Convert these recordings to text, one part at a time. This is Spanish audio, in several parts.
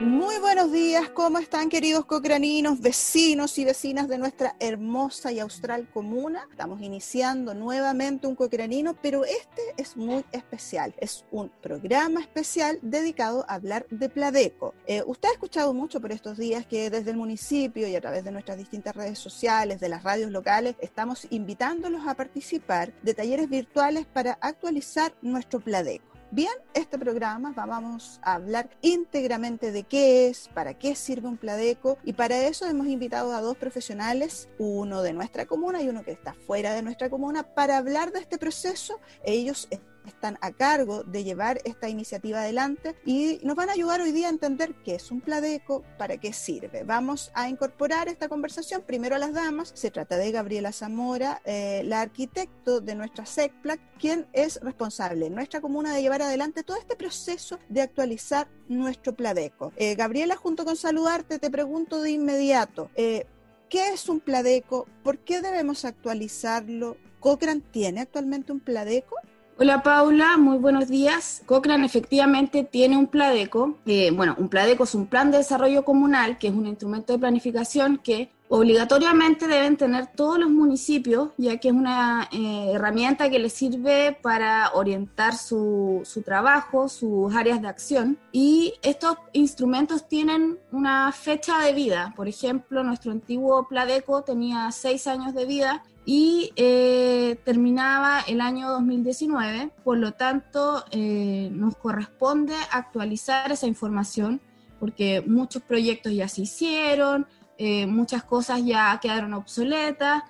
Muy buenos días, ¿cómo están queridos cocraninos, vecinos y vecinas de nuestra hermosa y austral comuna? Estamos iniciando nuevamente un cocranino, pero este es muy especial. Es un programa especial dedicado a hablar de Pladeco. Eh, usted ha escuchado mucho por estos días que desde el municipio y a través de nuestras distintas redes sociales, de las radios locales, estamos invitándolos a participar de talleres virtuales para actualizar nuestro Pladeco. Bien, este programa vamos a hablar íntegramente de qué es, para qué sirve un Pladeco y para eso hemos invitado a dos profesionales, uno de nuestra comuna y uno que está fuera de nuestra comuna, para hablar de este proceso. Ellos están a cargo de llevar esta iniciativa adelante y nos van a ayudar hoy día a entender qué es un Pladeco, para qué sirve. Vamos a incorporar esta conversación primero a las damas. Se trata de Gabriela Zamora, eh, la arquitecto de nuestra SECPLAC, quien es responsable en nuestra comuna de llevar adelante todo este proceso de actualizar nuestro Pladeco. Eh, Gabriela, junto con saludarte, te pregunto de inmediato, eh, ¿qué es un Pladeco? ¿Por qué debemos actualizarlo? ¿Cochrane tiene actualmente un Pladeco? Hola Paula, muy buenos días. Cochrane efectivamente tiene un PLADECO. Eh, bueno, un PLADECO es un plan de desarrollo comunal, que es un instrumento de planificación que obligatoriamente deben tener todos los municipios, ya que es una eh, herramienta que les sirve para orientar su, su, trabajo, sus áreas de acción. Y estos instrumentos tienen una fecha de vida. Por ejemplo, nuestro antiguo Pladeco tenía seis años de vida y eh, terminaba el año 2019, por lo tanto eh, nos corresponde actualizar esa información porque muchos proyectos ya se hicieron, eh, muchas cosas ya quedaron obsoletas,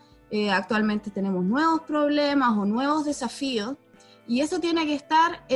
actualmente tenemos nuevos problemas o nuevos desafíos y eso tiene que estar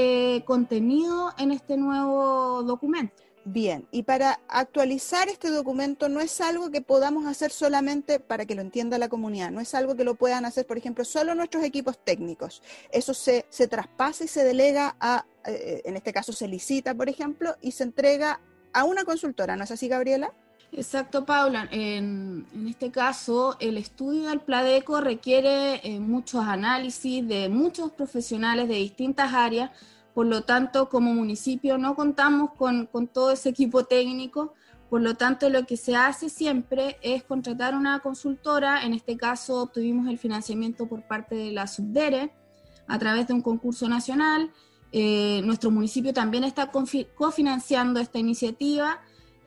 contenido en este nuevo documento. Bien, y para actualizar este documento no es algo que podamos hacer solamente para que lo entienda la comunidad, no es algo que lo puedan hacer, por ejemplo, solo nuestros equipos técnicos. Eso se, se traspasa y se delega a, eh, en este caso se licita, por ejemplo, y se entrega a una consultora, ¿no es así, Gabriela? Exacto, Paula. En, este caso, el estudio del Pladeco requiere eh, muchos análisis de muchos profesionales de distintas áreas por lo tanto, como municipio no contamos con, todo ese equipo técnico, por lo tanto, lo que se hace siempre es contratar una consultora, en este caso obtuvimos el financiamiento por parte de la Subdere a través de un concurso nacional. Eh, nuestro municipio también está cofinanciando esta iniciativa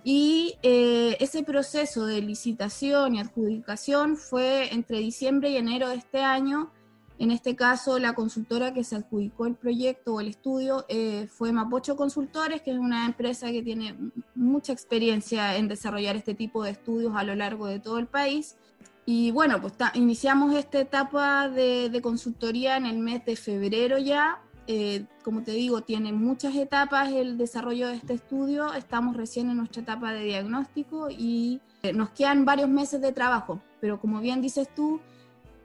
y eh, ese proceso de licitación y adjudicación fue entre diciembre y enero de este año en este caso, la consultora que se adjudicó el proyecto o el estudio eh, fue Mapocho Consultores, que es una empresa que tiene mucha experiencia en desarrollar este tipo de estudios a lo largo de todo el país. Y bueno, pues iniciamos esta etapa de, consultoría en el mes de febrero ya. Eh, como te digo, tiene muchas etapas el desarrollo de este estudio. Estamos recién en nuestra etapa de diagnóstico y eh, nos quedan varios meses de trabajo. Pero como bien dices tú,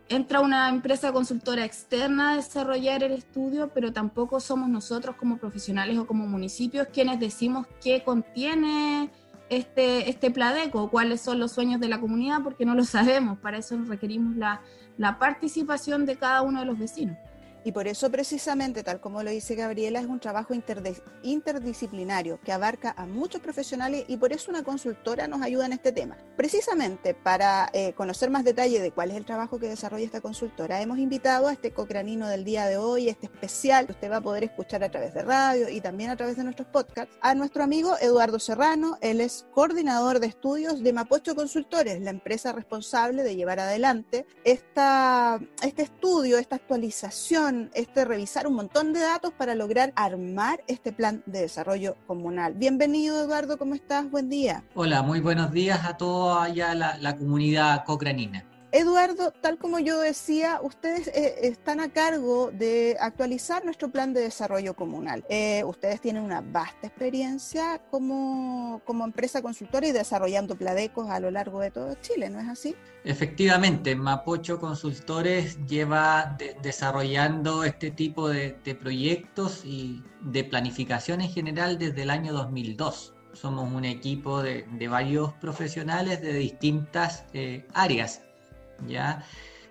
entra una empresa consultora externa a desarrollar el estudio, pero tampoco somos nosotros como profesionales o como municipios quienes decimos qué contiene este, este Pladeco, cuáles son los sueños de la comunidad, porque no lo sabemos. Para eso requerimos la, la participación de cada uno de los vecinos. Y por eso precisamente, tal como lo dice Gabriela, es un trabajo interdisciplinario que abarca a muchos profesionales y por eso una consultora nos ayuda en este tema. Precisamente para eh, conocer más detalle de cuál es el trabajo que desarrolla esta consultora, hemos invitado a este cocranino del día de hoy, este especial que usted va a poder escuchar a través de radio y también a través de nuestros podcasts, a nuestro amigo Eduardo Serrano. Él es coordinador de estudios de Mapocho Consultores, la empresa responsable de llevar adelante esta, este estudio, esta actualización este revisar un montón de datos para lograr armar este plan de desarrollo comunal. Bienvenido Eduardo, ¿cómo estás? Buen día. Hola, muy buenos días a toda la, la comunidad cocranina. Eduardo, tal como yo decía, ustedes eh, están a cargo de actualizar nuestro plan de desarrollo comunal. Eh, ustedes tienen una vasta experiencia como, empresa consultora y desarrollando pladecos a lo largo de todo Chile, ¿no es así? Efectivamente, Mapocho Consultores lleva desarrollando este tipo de, proyectos y de planificación en general desde el año 2002 somos un equipo de, varios profesionales de distintas eh, áreas ¿ya?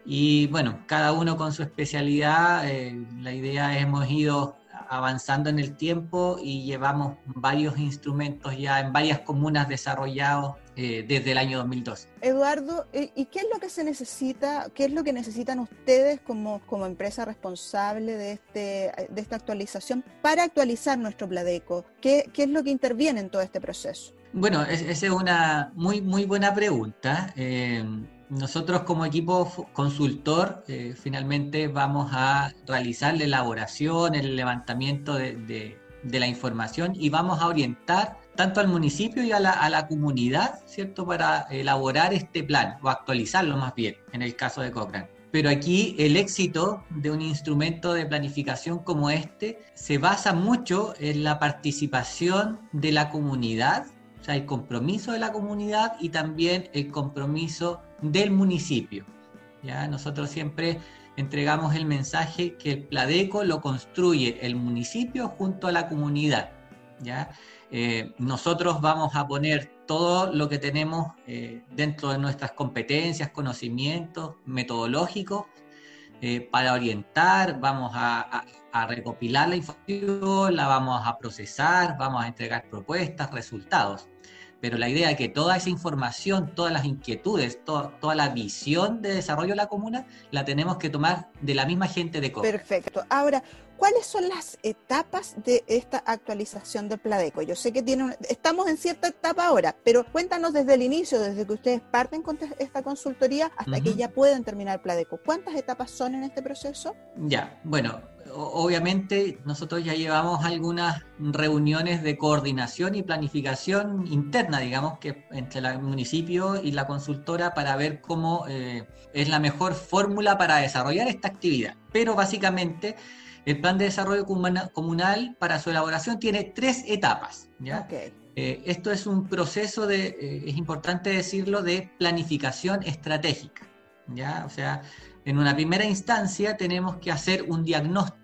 Y bueno, cada uno con su especialidad, eh, la idea es hemos ido avanzando en el tiempo y llevamos varios instrumentos ya en varias comunas desarrollados eh, desde el año 2002. Eduardo, ¿y qué es lo que se necesita, qué es lo que necesitan ustedes como, como empresa responsable de, este, de esta actualización para actualizar nuestro Pladeco? ¿Qué, ¿Qué es lo que interviene en todo este proceso? Bueno, esa es una muy, muy buena pregunta. Eh, nosotros como equipo consultor eh, finalmente vamos a realizar la elaboración, el levantamiento de, la información y vamos a orientar tanto al municipio y a la, comunidad, ¿cierto?, para elaborar este plan o actualizarlo más bien, en el caso de Cochrane. Pero aquí el éxito de un instrumento de planificación como este se basa mucho en la participación de la comunidad, o sea, el compromiso de la comunidad y también el compromiso del municipio. ¿ya? Nosotros siempre entregamos el mensaje que el Pladeco lo construye el municipio junto a la comunidad. ¿ya? Eh, nosotros vamos a poner todo lo que tenemos eh, dentro de nuestras competencias, conocimientos metodológicos eh, para orientar, vamos a, a, recopilar la información, la vamos a procesar, vamos a entregar propuestas, resultados pero la idea es que toda esa información, todas las inquietudes, toda la visión de desarrollo de la comuna, la tenemos que tomar de la misma gente de COP. Perfecto. Ahora, ¿cuáles son las etapas de esta actualización del Pladeco? Yo sé que tiene estamos en cierta etapa ahora, pero cuéntanos desde el inicio, desde que ustedes parten con esta consultoría hasta que ya pueden terminar el Pladeco. ¿Cuántas etapas son en este proceso? Ya, bueno, obviamente nosotros ya llevamos algunas reuniones de coordinación y planificación interna, digamos, que entre el municipio y la consultora para ver cómo eh, es la mejor fórmula para desarrollar esta actividad. Pero básicamente el plan de desarrollo comunal para su elaboración tiene tres etapas. ¿ya? Eh, esto es un proceso de, eh, es importante decirlo, de planificación estratégica. ¿ya? O sea, en una primera instancia tenemos que hacer un diagnóstico.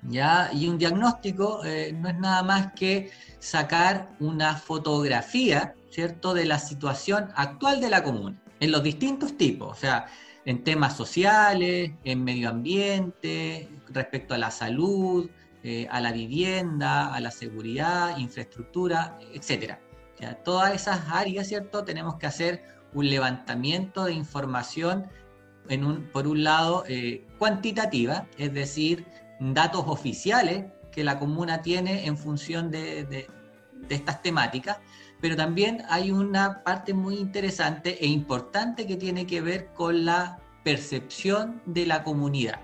Y un diagnóstico eh, no es nada más que sacar una fotografía, ¿cierto?, de la situación actual de la comuna, en los distintos tipos, o sea, en temas sociales, en medio ambiente, respecto a la salud, eh, a la vivienda, a la seguridad, infraestructura, etcétera. todas esas áreas, ¿cierto?, tenemos que hacer un levantamiento de información por un lado, eh, cuantitativa, es decir, datos oficiales que la comuna tiene en función de, estas temáticas, pero también hay una parte muy interesante e importante que tiene que ver con la percepción de la comunidad.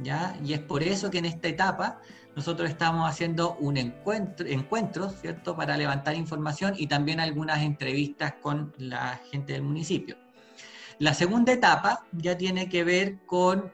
¿ya? Y es por eso que en esta etapa nosotros estamos haciendo un encuentro, encuentro, ¿cierto?, para levantar información y también algunas entrevistas con la gente del municipio. La segunda etapa ya tiene que ver con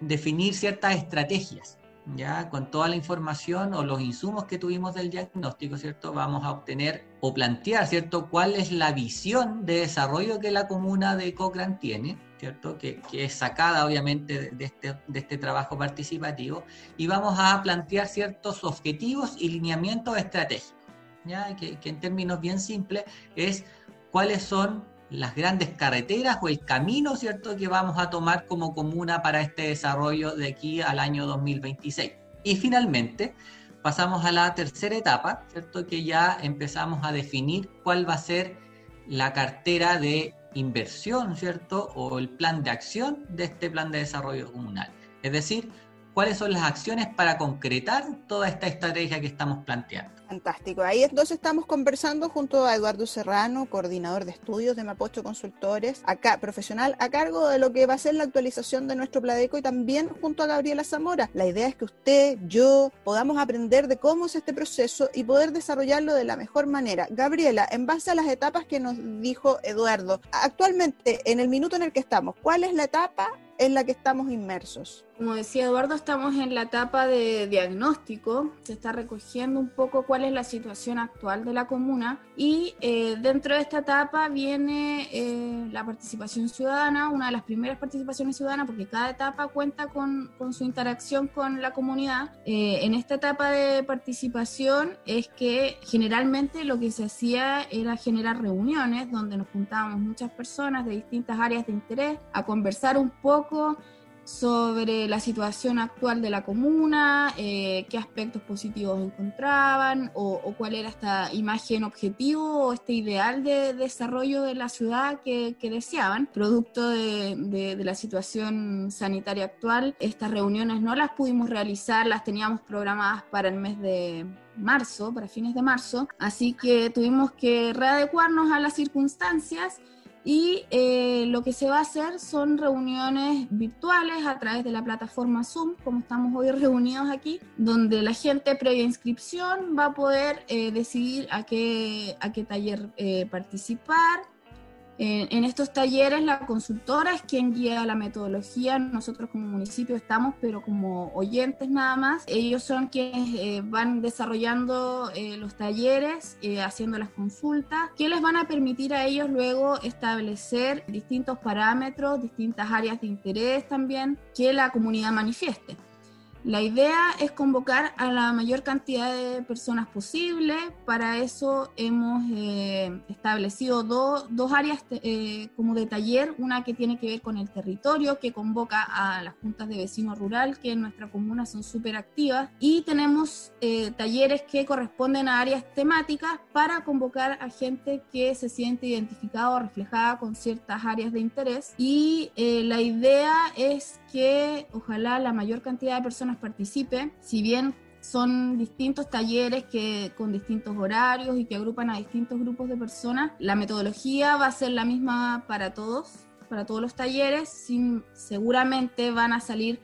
definir ciertas estrategias, ya con toda la información o los insumos que tuvimos del diagnóstico, ¿cierto? Vamos a obtener o plantear, ¿cierto? ¿Cuál es la visión de desarrollo que la comuna de Cochrane tiene, ¿cierto? Que, es sacada obviamente de este, de este trabajo participativo y vamos a plantear ciertos objetivos y lineamientos estratégicos, ¿ya? Que, que en términos bien simples es cuáles son las grandes carreteras o el camino, ¿cierto?, que vamos a tomar como comuna para este desarrollo de aquí al año 2026. Y finalmente, pasamos a la tercera etapa, ¿cierto?, que ya empezamos a definir cuál va a ser la cartera de inversión, ¿cierto?, o el plan de acción de este plan de desarrollo comunal. Es decir, cuáles son las acciones para concretar toda esta estrategia que estamos planteando. Fantástico. Ahí entonces estamos conversando junto a Eduardo Serrano, coordinador de estudios de Mapocho Consultores, acá profesional a cargo de lo que va a ser la actualización de nuestro Pladeco y también junto a Gabriela Zamora. La idea es que usted, yo, podamos aprender de cómo es este proceso y poder desarrollarlo de la mejor manera. Gabriela, en base a las etapas que nos dijo Eduardo, actualmente en el minuto en el que estamos, ¿cuál es la etapa en la que estamos inmersos? Como decía Eduardo, estamos en la etapa de diagnóstico, se está recogiendo un poco cuál es la situación actual de la comuna y eh, dentro de esta etapa viene eh, la participación ciudadana, una de las primeras participaciones ciudadanas, porque cada etapa cuenta con, con su interacción con la comunidad. Eh, en esta etapa de participación es que generalmente lo que se hacía era generar reuniones donde nos juntábamos muchas personas de distintas áreas de interés a conversar un poco sobre la situación actual de la comuna, eh, qué aspectos positivos encontraban o, cuál era esta imagen objetivo o este ideal de, desarrollo de la ciudad que, deseaban. Producto de, de, la situación sanitaria actual, estas reuniones no las pudimos realizar, las teníamos programadas para el mes de marzo, para fines de marzo, así que tuvimos que readecuarnos a las circunstancias y eh, lo que se va a hacer son reuniones virtuales a través de la plataforma Zoom, como estamos hoy reunidos aquí, donde la gente previa inscripción va a poder eh, decidir a qué, a qué taller eh, participar, en estos talleres la consultora es quien guía la metodología, nosotros como municipio estamos, pero como oyentes nada más. Ellos son quienes eh, van desarrollando eh, los talleres, eh, haciendo las consultas, que les van a permitir a ellos luego establecer distintos parámetros, distintas áreas de interés también que la comunidad manifieste. La idea es convocar a la mayor cantidad de personas posible. Para eso hemos eh, establecido dos áreas eh, como de taller, una que tiene que ver con el territorio, que convoca a las juntas de vecinos rural, que en nuestra comuna son súper activas, y tenemos eh, talleres que corresponden a áreas temáticas para convocar a gente que se siente identificada o reflejada con ciertas áreas de interés. Y la idea es que ojalá la mayor cantidad de personas participe, si bien son distintos talleres que con distintos horarios y que agrupan a distintos grupos de personas. La metodología va a ser la misma para todos, para todos los talleres. Sin, seguramente van a salir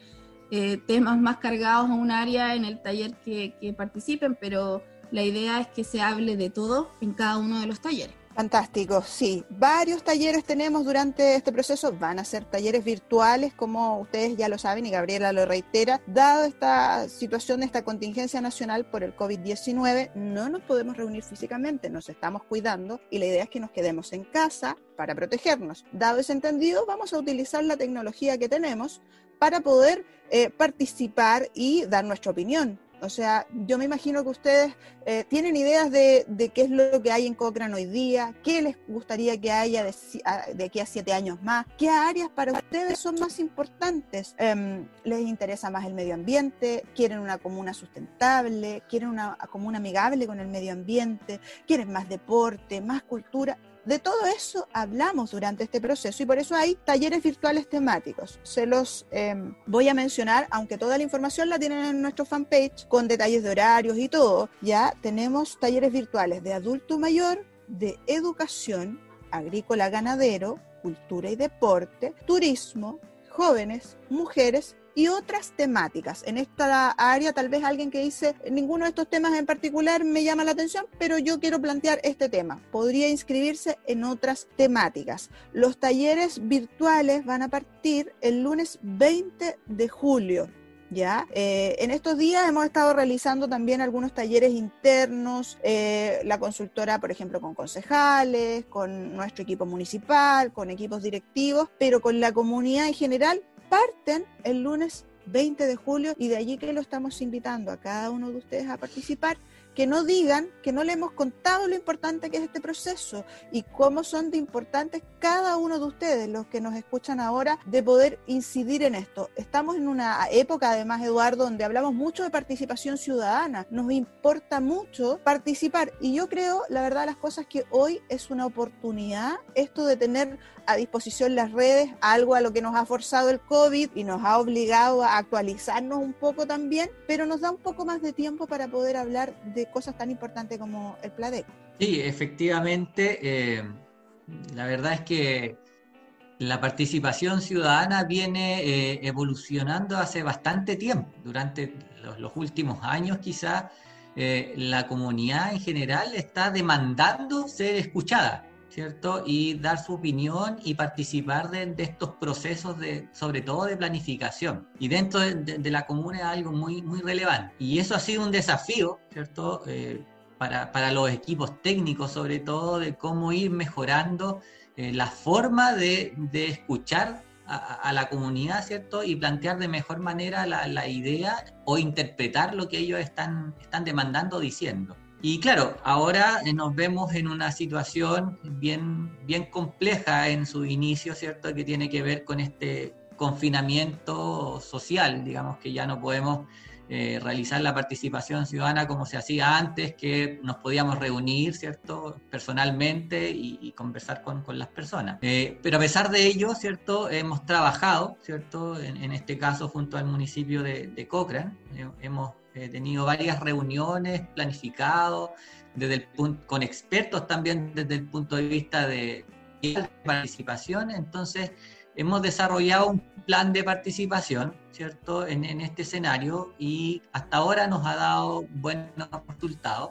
eh, temas más cargados a un área en el taller que, que participen, pero la idea es que se hable de todo en cada uno de los talleres. Fantástico, sí. Varios talleres tenemos durante este proceso. Van a ser talleres virtuales, como ustedes ya lo saben y Gabriela lo reitera. Dado esta situación, esta contingencia nacional por el COVID-19, no nos podemos reunir físicamente, nos estamos cuidando y la idea es que nos quedemos en casa para protegernos. Dado ese entendido, vamos a utilizar la tecnología que tenemos para poder eh, participar y dar nuestra opinión o sea, yo me imagino que ustedes eh, tienen ideas de, qué es lo que hay en Cochrane hoy día, qué les gustaría que haya de, aquí a siete años más, qué áreas para ustedes son más importantes. Em, ¿Les interesa más el medio ambiente? ¿Quieren una comuna sustentable? ¿Quieren una comuna amigable con el medio ambiente? ¿Quieren más deporte, más cultura? De todo eso hablamos durante este proceso y por eso hay talleres virtuales temáticos. Se los em, voy a mencionar, aunque toda la información la tienen en nuestro fanpage con detalles de horarios y todo. Ya tenemos talleres virtuales de adulto mayor, de educación, agrícola ganadero, cultura y deporte, turismo, jóvenes, mujeres y otras temáticas. En esta área tal vez alguien que dice, ninguno de estos temas en particular me llama la atención, pero yo quiero plantear este tema. Podría inscribirse en otras temáticas. Los talleres virtuales van a partir el lunes 20 de julio. ¿ya? Eh, en estos días hemos estado realizando también algunos talleres internos, eh, la consultora, por ejemplo, con concejales, con nuestro equipo municipal, con equipos directivos, pero con la comunidad en general parten el lunes 20 de julio y de allí que lo estamos invitando a cada uno de ustedes a participar que no digan que no le hemos contado lo importante que es este proceso y cómo son de importantes cada uno de ustedes, los que nos escuchan ahora, de poder incidir en esto. Estamos en una época, además, Eduardo, donde hablamos mucho de participación ciudadana. Nos importa mucho participar y yo creo, la verdad, las cosas que hoy es una oportunidad, esto de tener a disposición las redes, algo a lo que nos ha forzado el COVID y nos ha obligado a actualizarnos un poco también, pero nos da un poco más de tiempo para poder hablar de cosas tan importantes como el Pladeco. Sí, efectivamente, eh, la verdad es que la participación ciudadana viene eh, evolucionando hace bastante tiempo. Durante los, últimos años quizás eh, la comunidad en general está demandando ser escuchada. ¿Cierto? Y dar su opinión y participar de, estos procesos, de, sobre todo de planificación. Y dentro de, la comuna es algo muy, muy relevante. Y eso ha sido un desafío, ¿cierto? Eh, para, para, los equipos técnicos, sobre todo, de cómo ir mejorando eh, la forma de, escuchar a, la comunidad, ¿cierto? Y plantear de mejor manera la, la idea o interpretar lo que ellos están, están demandando diciendo. Y claro, ahora nos vemos en una situación bien, bien compleja en su inicio, ¿cierto? Que tiene que ver con este confinamiento social, digamos que ya no podemos eh, realizar la participación ciudadana como se hacía antes, que nos podíamos reunir, ¿cierto?, personalmente y, conversar con, con, las personas. Eh, pero a pesar de ello, ¿cierto?, hemos trabajado, ¿cierto?, en, este caso junto al municipio de, de Cochrane, eh, hemos tenido varias reuniones planificado desde el punto, con expertos también desde el punto de vista de participación, entonces hemos desarrollado un plan de participación, ¿cierto?, en, este escenario y hasta ahora nos ha dado buenos resultados.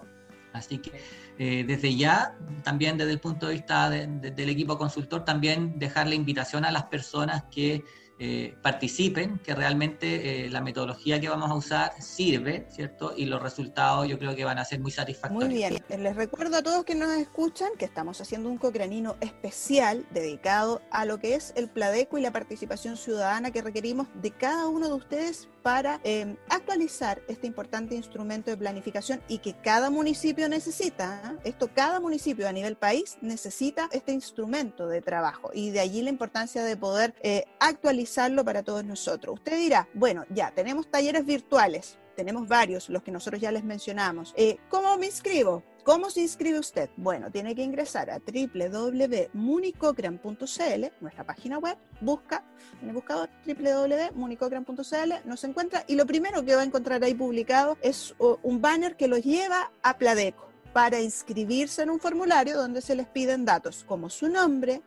Así que eh, desde ya, también desde el punto de vista del equipo consultor, también dejar la invitación a las personas que eh, participen, que realmente eh, la metodología que vamos a usar sirve, ¿cierto? Y los resultados yo creo que van a ser muy satisfactorios. Muy bien, les recuerdo a todos que nos escuchan que estamos haciendo un cocranino especial dedicado a lo que es el Pladeco y la participación ciudadana que requerimos de cada uno de ustedes para em, actualizar este importante instrumento de planificación y que cada municipio necesita. ¿eh? Esto cada municipio a nivel país necesita este instrumento de trabajo y de allí la importancia de poder actualizar para todos nosotros. Usted dirá, bueno, ya tenemos talleres virtuales, tenemos varios, los que nosotros ya les mencionamos. Eh, ¿Cómo me inscribo? ¿Cómo se inscribe usted? Bueno, tiene que ingresar a www.municocran.cl, nuestra página web, busca en el buscador www.municocran.cl, nos encuentra y lo primero que va a encontrar ahí publicado es un banner que los lleva a Pladeco para inscribirse en un formulario donde se les piden datos como su nombre,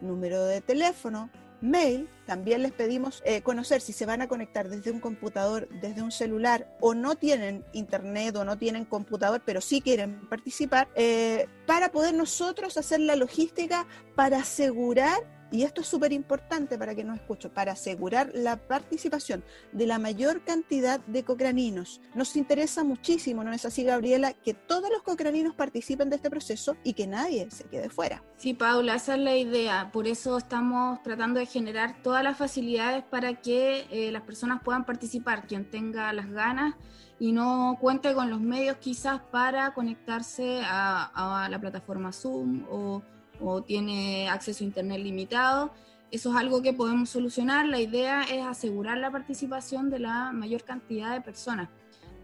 número de teléfono, mail, también les pedimos eh, conocer si se van a conectar desde un computador, desde un celular o no tienen internet o no tienen computador, pero sí quieren participar, eh, para poder nosotros hacer la logística para asegurar y esto es súper importante para que nos escuchen, para asegurar la participación de la mayor cantidad de cocraninos. Nos interesa muchísimo, ¿no es así, Gabriela? Que todos los cocraninos participen de este proceso y que nadie se quede fuera. Sí, Paula, esa es la idea. Por eso estamos tratando de generar todas las facilidades para que eh, las personas puedan participar, quien tenga las ganas y no cuente con los medios quizás para conectarse a, a la plataforma Zoom o o tiene acceso a Internet limitado. Eso es algo que podemos solucionar. La idea es asegurar la participación de la mayor cantidad de personas,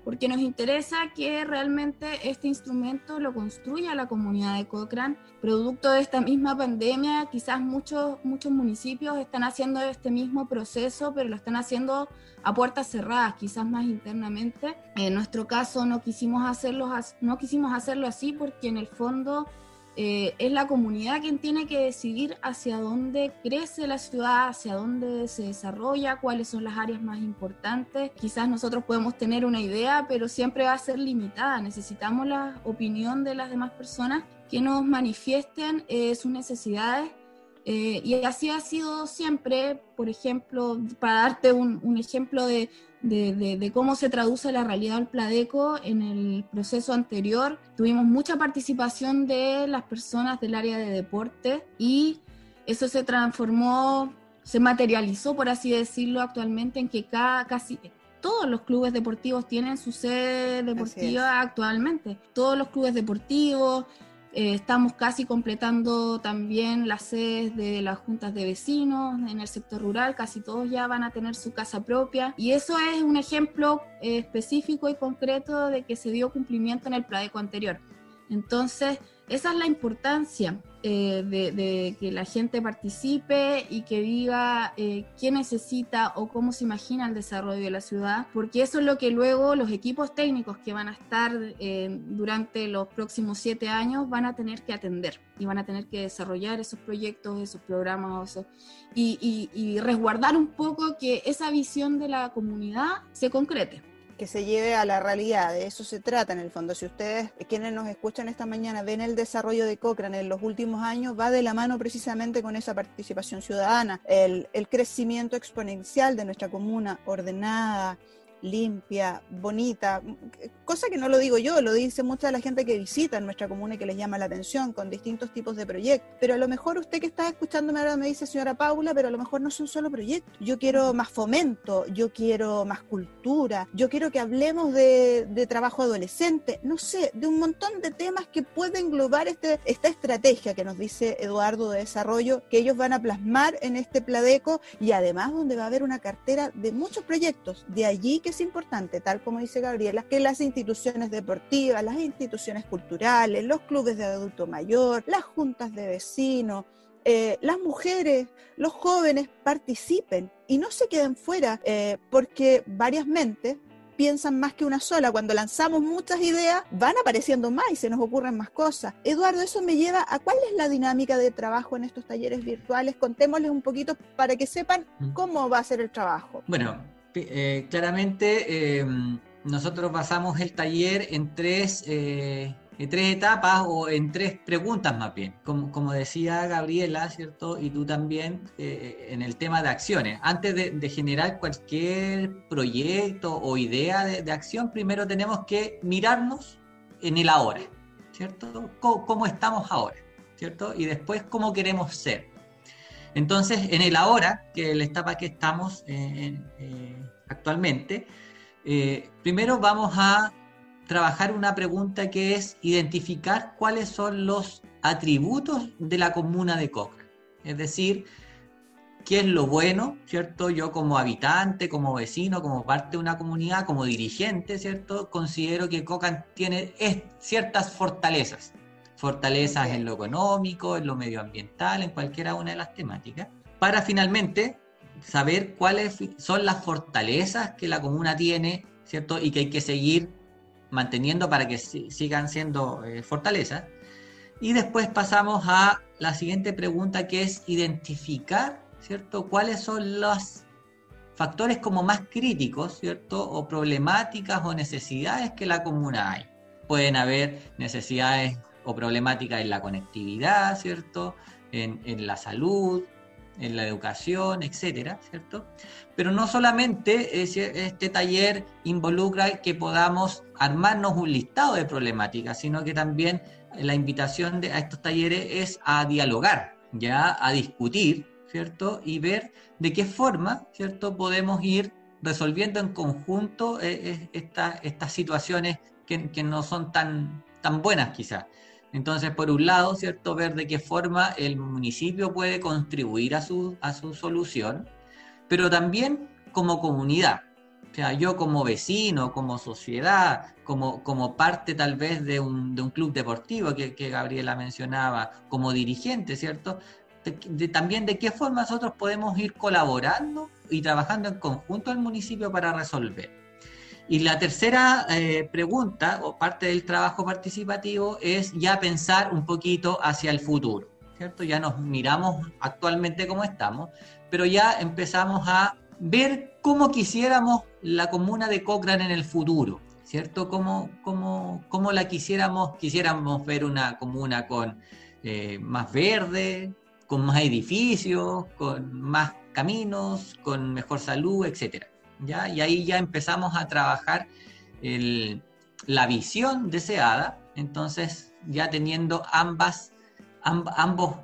porque nos interesa que realmente este instrumento lo construya la comunidad de Cochrane. Producto de esta misma pandemia, quizás muchos, muchos municipios están haciendo este mismo proceso, pero lo están haciendo a puertas cerradas, quizás más internamente. En nuestro caso no quisimos hacerlo, no quisimos hacerlo así porque en el fondo eh, es la comunidad quien tiene que decidir hacia dónde crece la ciudad, hacia dónde se desarrolla, cuáles son las áreas más importantes. Quizás nosotros podemos tener una idea, pero siempre va a ser limitada. Necesitamos la opinión de las demás personas que nos manifiesten eh, sus necesidades. Eh, y así ha sido siempre, por ejemplo, para darte un ejemplo de, de, cómo se traduce la realidad del Pladeco en el proceso anterior. Tuvimos mucha participación de las personas del área de deporte y eso se transformó, se materializó, por así decirlo, actualmente en que cada, casi todos los clubes deportivos tienen su sede deportiva actualmente. Todos los clubes deportivos, eh, estamos casi completando también las sedes de las juntas de vecinos en el sector rural, casi todos ya van a tener su casa propia y eso es un ejemplo eh, específico y concreto de que se dio cumplimiento en el Pladeco anterior. Entonces, esa es la importancia eh, de, que la gente participe y que diga eh, qué necesita o cómo se imagina el desarrollo de la ciudad, porque eso es lo que luego los equipos técnicos que van a estar eh, durante los próximos siete años van a tener que atender y van a tener que desarrollar esos proyectos, esos programas y, y resguardar un poco que esa visión de la comunidad se concrete que se lleve a la realidad. De eso se trata en el fondo. Si ustedes, quienes nos escuchan esta mañana, ven el desarrollo de Cochrane en los últimos años, va de la mano precisamente con esa participación ciudadana, el, el crecimiento exponencial de nuestra comuna ordenada, limpia, bonita, cosa que no lo digo yo, lo dice mucha de la gente que visita en nuestra comuna y que les llama la atención con distintos tipos de proyectos. Pero a lo mejor usted que está escuchándome ahora me dice, señora Paula, pero a lo mejor no son solo proyectos. Yo quiero más fomento, yo quiero más cultura, yo quiero que hablemos de, de trabajo adolescente, no sé, de un montón de temas que pueden englobar este, esta estrategia que nos dice Eduardo de desarrollo, que ellos van a plasmar en este Pladeco y además donde va a haber una cartera de muchos proyectos. De allí que es importante, tal como dice Gabriela, que las instituciones deportivas, las instituciones culturales, los clubes de adulto mayor, las juntas de vecinos, eh, las mujeres, los jóvenes participen y no se queden fuera, eh, porque varias mentes piensan más que una sola. Cuando lanzamos muchas ideas, van apareciendo más y se nos ocurren más cosas. Eduardo, eso me lleva a cuál es la dinámica de trabajo en estos talleres virtuales. Contémosles un poquito para que sepan mm. cómo va a ser el trabajo. Bueno, eh, claramente eh, nosotros basamos el taller en tres eh, en tres etapas o en tres preguntas más bien, como, decía Gabriela, ¿cierto? Y tú también en el tema de acciones. Antes de, generar cualquier proyecto o idea de, acción, primero tenemos que mirarnos en el ahora, ¿cierto? ¿Cómo, estamos ahora, ¿cierto? Y después cómo queremos ser. Entonces, en el ahora, que es la etapa que estamos eh, eh, actualmente, primero vamos a trabajar una pregunta que es identificar cuáles son los atributos de la comuna de Cochrane. Es decir, qué es lo bueno, ¿cierto? Yo como habitante, como vecino, como parte de una comunidad, como dirigente, ¿cierto? Considero que Cochrane tiene ciertas fortalezas. Fortalezas en lo económico, en lo medioambiental, en cualquiera una de las temáticas. Para finalmente saber cuáles son las fortalezas que la comuna tiene, ¿cierto? Y que hay que seguir manteniendo para que sigan siendo eh, fortalezas. Y después pasamos a la siguiente pregunta que es identificar, ¿cierto? ¿Cuáles son los factores como más críticos, ¿cierto? O problemáticas o necesidades que la comuna hay. Pueden haber necesidades o problemáticas en la conectividad, ¿cierto? En, en la salud, en la educación, etcétera, ¿cierto? Pero no solamente este taller involucra que podamos armarnos un listado de problemáticas, sino que también la invitación de, a estos talleres es a dialogar, ya a discutir, ¿cierto? Y ver de qué forma, ¿cierto? Podemos ir resolviendo en conjunto eh, eh, estas situaciones que, que, no son tan, tan buenas quizás. Entonces, por un lado, ¿cierto? Ver de qué forma el municipio puede contribuir a su, a su solución, pero también como comunidad. O sea, yo como vecino, como sociedad, como, como parte tal vez de un, de un club deportivo que, que, Gabriela mencionaba, como dirigente, ¿cierto? también de qué forma nosotros podemos ir colaborando y trabajando en conjunto al municipio para resolver. Y la tercera eh, pregunta, o parte del trabajo participativo, es ya pensar un poquito hacia el futuro, ¿cierto? Ya nos miramos actualmente cómo estamos, pero ya empezamos a ver cómo quisiéramos la comuna de Cochrane en el futuro, ¿cierto? Cómo, cómo, cómo la quisiéramos, quisiéramos ver una comuna con eh, más verde, con más edificios, con más caminos, con mejor salud, etcétera. Y ahí ya empezamos a trabajar la visión deseada, entonces ya teniendo ambas, ambos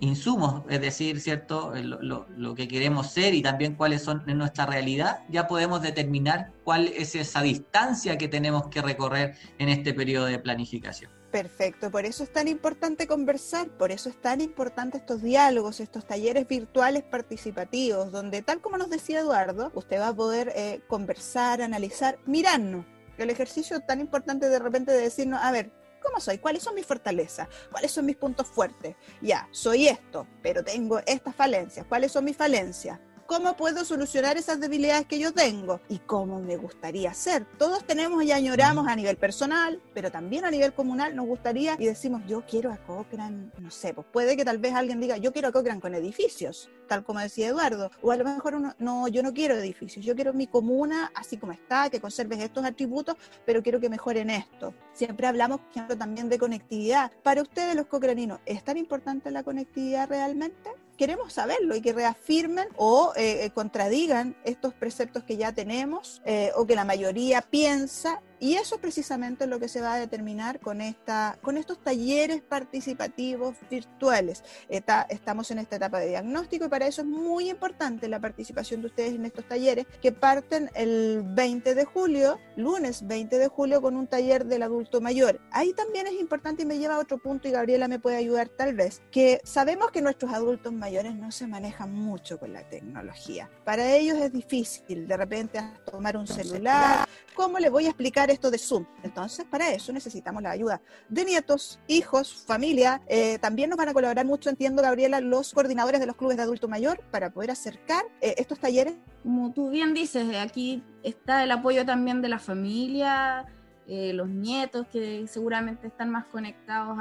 insumos, es decir, ¿cierto? Lo, que queremos ser y también cuáles son en nuestra realidad, ya podemos determinar cuál es esa distancia que tenemos que recorrer en este periodo de planificación. Perfecto, por eso es tan importante conversar, por eso es tan importante estos diálogos, estos talleres virtuales participativos, donde tal como nos decía Eduardo, usted va a poder eh, conversar, analizar, mirarnos. El ejercicio tan importante de repente de decirnos, a ver, ¿cómo soy? ¿Cuáles son mis fortalezas? ¿Cuáles son mis puntos fuertes? Ya, soy esto, pero tengo estas falencias. ¿Cuáles son mis falencias? Cómo puedo solucionar esas debilidades que yo tengo y cómo me gustaría ser. Todos tenemos y añoramos a nivel personal, pero también a nivel comunal nos gustaría y decimos, yo quiero a Cochrane, no sé, pues puede que tal vez alguien diga, yo quiero a Cochrane con edificios, tal como decía Eduardo, o a lo mejor uno, no, yo no quiero edificios, yo quiero mi comuna así como está, que conserves estos atributos, pero quiero que mejoren esto. Siempre hablamos, por también de conectividad. Para ustedes los cochraninos, ¿es tan importante la conectividad realmente? Queremos saberlo y que reafirmen o eh, contradigan estos preceptos que ya tenemos o que la mayoría piensa y eso es precisamente lo que se va a determinar con, esta, con estos talleres participativos virtuales. estamos en esta etapa de diagnóstico y para eso es muy importante la participación de ustedes en estos talleres que parten el 20 de julio, lunes 20 de julio, con un taller del adulto mayor. Ahí también es importante y me lleva a otro punto y Gabriela me puede ayudar tal vez, que sabemos que nuestros adultos mayores no se manejan mucho con la tecnología. Para ellos es difícil de repente tomar un celular. ¿Cómo le voy a explicar? Esto de Zoom. Entonces, para eso necesitamos la ayuda de nietos, hijos, familia. Eh, también nos van a colaborar mucho, entiendo, Gabriela, los coordinadores de los clubes de adulto mayor para poder acercar eh, estos talleres. Como tú bien dices, aquí está el apoyo también de la familia, eh, los nietos que seguramente están más conectados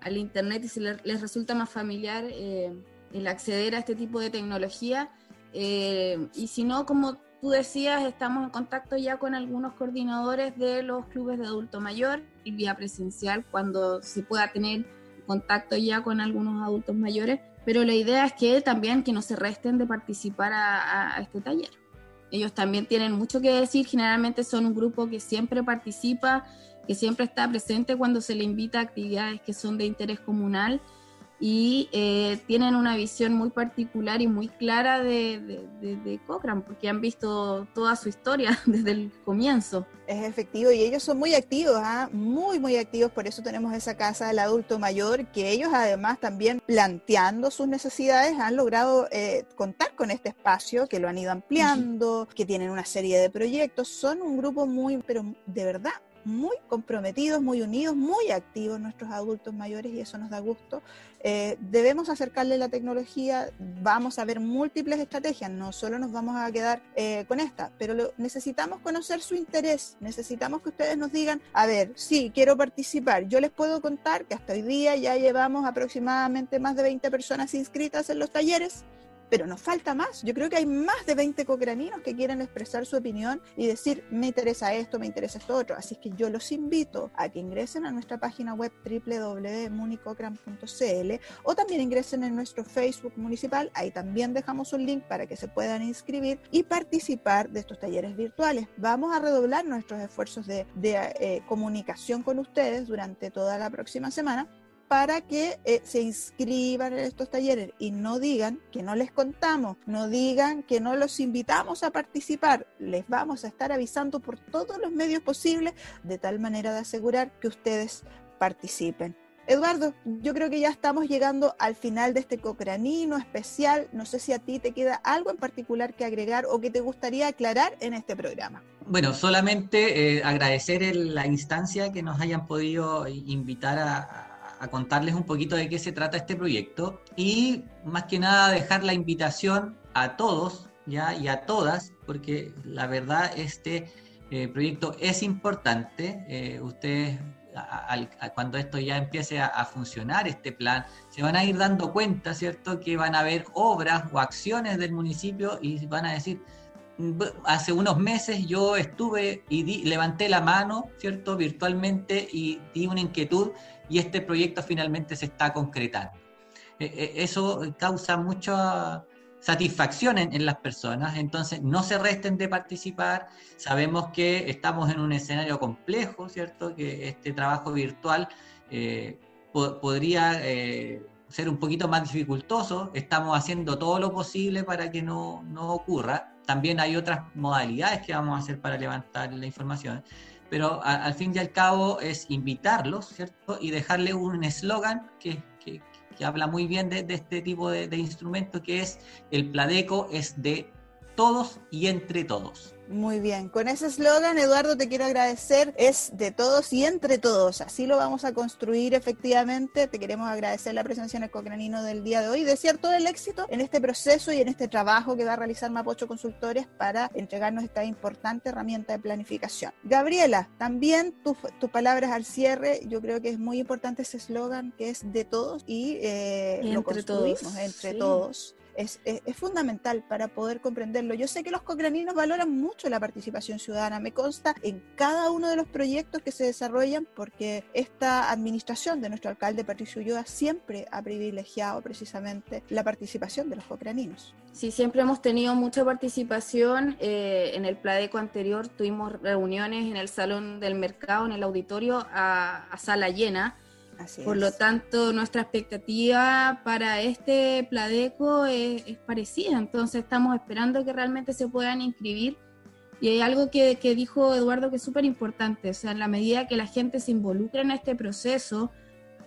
al Internet y se les, resulta más familiar el acceder a este tipo de tecnología. y si no, como tú decías, estamos en contacto ya con algunos coordinadores de los clubes de adulto mayor y vía presencial cuando se pueda tener contacto ya con algunos adultos mayores, pero la idea es que también que no se resten de participar a, a este taller. Ellos también tienen mucho que decir, generalmente son un grupo que siempre participa, que siempre está presente cuando se le invita a actividades que son de interés comunal y eh, tienen una visión muy particular y muy clara de, de, porque han visto toda su historia desde el comienzo. Es efectivo y ellos son muy activos, ¿ah? muy, muy activos, por eso tenemos esa casa del adulto mayor, que ellos además también planteando sus necesidades han logrado eh, contar con este espacio, que lo han ido ampliando, que tienen una serie de proyectos, son un grupo muy, pero de verdad, muy comprometidos, muy unidos, muy activos nuestros adultos mayores y eso nos da gusto. Eh, debemos acercarle la tecnología, vamos a ver múltiples estrategias, no solo nos vamos a quedar eh, con esta, pero necesitamos conocer su interés, necesitamos que ustedes nos digan, a ver, sí, quiero participar. Yo les puedo contar que hasta hoy día ya llevamos aproximadamente más de 20 personas inscritas en los talleres pero nos falta más. Yo creo que hay más de 20 cocraninos que quieren expresar su opinión y decir, me interesa esto, me interesa esto otro. Así que yo los invito a que ingresen a nuestra página web www.municocran.cl o también ingresen en nuestro Facebook municipal. Ahí también dejamos un link para que se puedan inscribir y participar de estos talleres virtuales. Vamos a redoblar nuestros esfuerzos de, eh, comunicación con ustedes durante toda la próxima semana para que eh, se inscriban en estos talleres y no digan que no les contamos, no digan que no los invitamos a participar. Les vamos a estar avisando por todos los medios posibles de tal manera de asegurar que ustedes participen. Eduardo, yo creo que ya estamos llegando al final de este cocranino especial. No sé si a ti te queda algo en particular que agregar o que te gustaría aclarar en este programa. Bueno, solamente eh, agradecer la instancia que nos hayan podido invitar a, a contarles un poquito de qué se trata este proyecto y más que nada dejar la invitación a todos ¿ya? y a todas, porque la verdad este eh, proyecto es importante. Eh, ustedes, cuando esto ya empiece a, funcionar, este plan, se van a ir dando cuenta, ¿cierto?, que van a haber obras o acciones del municipio y van a decir, hace unos meses yo estuve y levanté la mano, ¿cierto?, virtualmente y di una inquietud y este proyecto finalmente se está concretando. E, e, eso causa mucha satisfacción en, las personas, entonces no se resten de participar, sabemos que estamos en un escenario complejo, ¿cierto? Que este trabajo virtual eh, podría eh, ser un poquito más dificultoso, estamos haciendo todo lo posible para que no, no ocurra, también hay otras modalidades que vamos a hacer para levantar la información, pero al fin y al cabo es invitarlos, ¿cierto? Y dejarle un eslogan que, que, habla muy bien de, este tipo de, de instrumento, que es el Pladeco es de todos y entre todos. Muy bien, con ese eslogan, Eduardo, te quiero agradecer, es de todos y entre todos, así lo vamos a construir efectivamente, te queremos agradecer la presencia en el Cocranino del día de hoy, desear todo el éxito en este proceso y en este trabajo que va a realizar Mapocho Consultores para entregarnos esta importante herramienta de planificación. Gabriela, también tus, palabras al cierre, yo creo que es muy importante ese eslogan que es de todos y, eh, lo construimos entre todos es, fundamental para poder comprenderlo. Yo sé que los cocraninos valoran mucho la participación ciudadana, me consta en cada uno de los proyectos que se desarrollan porque esta administración de nuestro alcalde Patricio Ulloa siempre ha privilegiado precisamente la participación de los cocraninos. Sí, siempre hemos tenido mucha participación. Eh, en el Pladeco anterior tuvimos reuniones en el Salón del Mercado, en el auditorio, a, sala llena. Por lo tanto, nuestra expectativa para este Pladeco es, parecida. Entonces, estamos esperando que realmente se puedan inscribir. Y hay algo que, que dijo Eduardo que es súper importante. O sea, en la medida que la gente se involucre en este proceso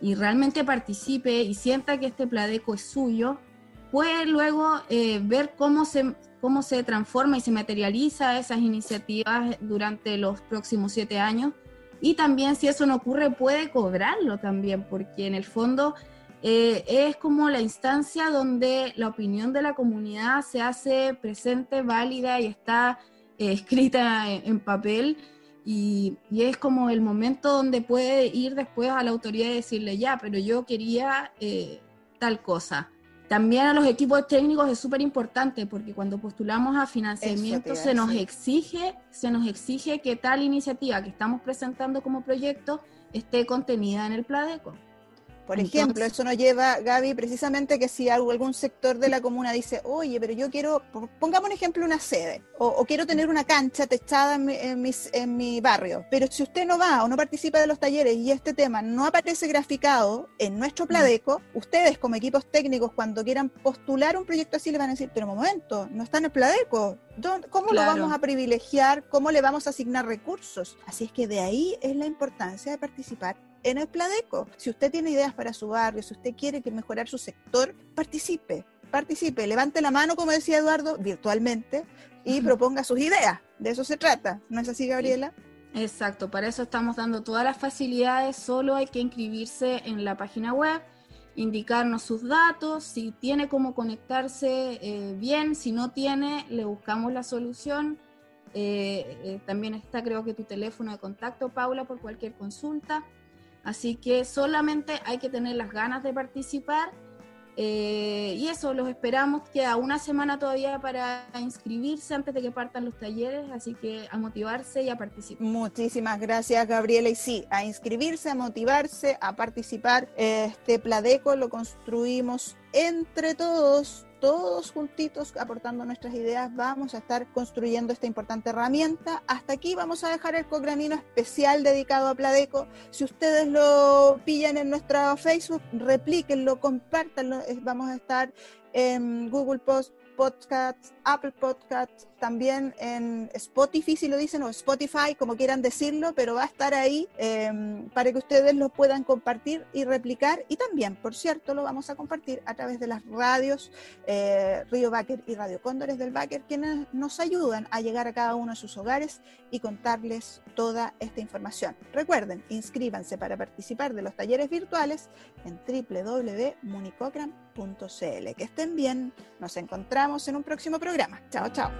y realmente participe y sienta que este Pladeco es suyo, puede luego eh, ver cómo se, cómo se transforma y se materializa esas iniciativas durante los próximos siete años. Y también si eso no ocurre, puede cobrarlo también, porque en el fondo eh, es como la instancia donde la opinión de la comunidad se hace presente, válida y está eh, escrita en, papel. Y, y, es como el momento donde puede ir después a la autoridad y decirle, ya, pero yo quería tal cosa. También a los equipos técnicos es súper importante porque cuando postulamos a financiamiento se nos exige, se nos exige que tal iniciativa que estamos presentando como proyecto esté contenida en el Pladeco. Por ejemplo, eso nos lleva, Gaby, precisamente que si algún sector de la comuna dice, oye, pero yo quiero, pongamos un ejemplo, una sede, o, quiero tener una cancha techada en mi, en, en mi barrio, pero si usted no va o no participa de los talleres y este tema no aparece graficado en nuestro Pladeco, ustedes como equipos técnicos cuando quieran postular un proyecto así le van a decir, pero un momento, no está en el Pladeco, ¿cómo lo vamos a privilegiar? ¿Cómo le vamos a asignar recursos? Así es que de ahí es la importancia de participar en el Pladeco. Si usted tiene ideas para su barrio, si usted quiere que mejorar su sector, participe, participe, levante la mano, como decía Eduardo, virtualmente y proponga sus ideas. De eso se trata. ¿No es así, Gabriela? Exacto, para eso estamos dando todas las facilidades, solo hay que inscribirse en la página web, indicarnos sus datos, si tiene cómo conectarse eh, bien, si no tiene, le buscamos la solución. Eh, eh, también está creo que tu teléfono de contacto, Paula, por cualquier consulta. Así que solamente hay que tener las ganas de participar. Eh, y eso, los esperamos. Queda una semana todavía para inscribirse antes de que partan los talleres, así que a motivarse y a participar. Muchísimas gracias, Gabriela. Y sí, a inscribirse, a motivarse, a participar. Este Pladeco lo construimos entre todos todos juntitos aportando nuestras ideas vamos a estar construyendo esta importante herramienta. Hasta aquí vamos a dejar el cogranino especial dedicado a Pladeco. Si ustedes lo pillan en nuestra Facebook, replíquenlo, compártanlo. Vamos a estar en Google Post, Podcasts, Apple Podcasts, también en Spotify, si lo dicen, o Spotify, como quieran decirlo, pero va a estar ahí em, para que ustedes lo puedan compartir y replicar. Y también, por cierto, lo vamos a compartir a través de las radios eh, Río Báquer y Radio Cóndores del Báquer, quienes nos ayudan a llegar a cada uno de sus hogares y contarles toda esta información. Recuerden, inscríbanse para participar de los talleres virtuales en www.municocran.cl. Que estén bien, nos encontramos en un próximo programa. Chao, chao.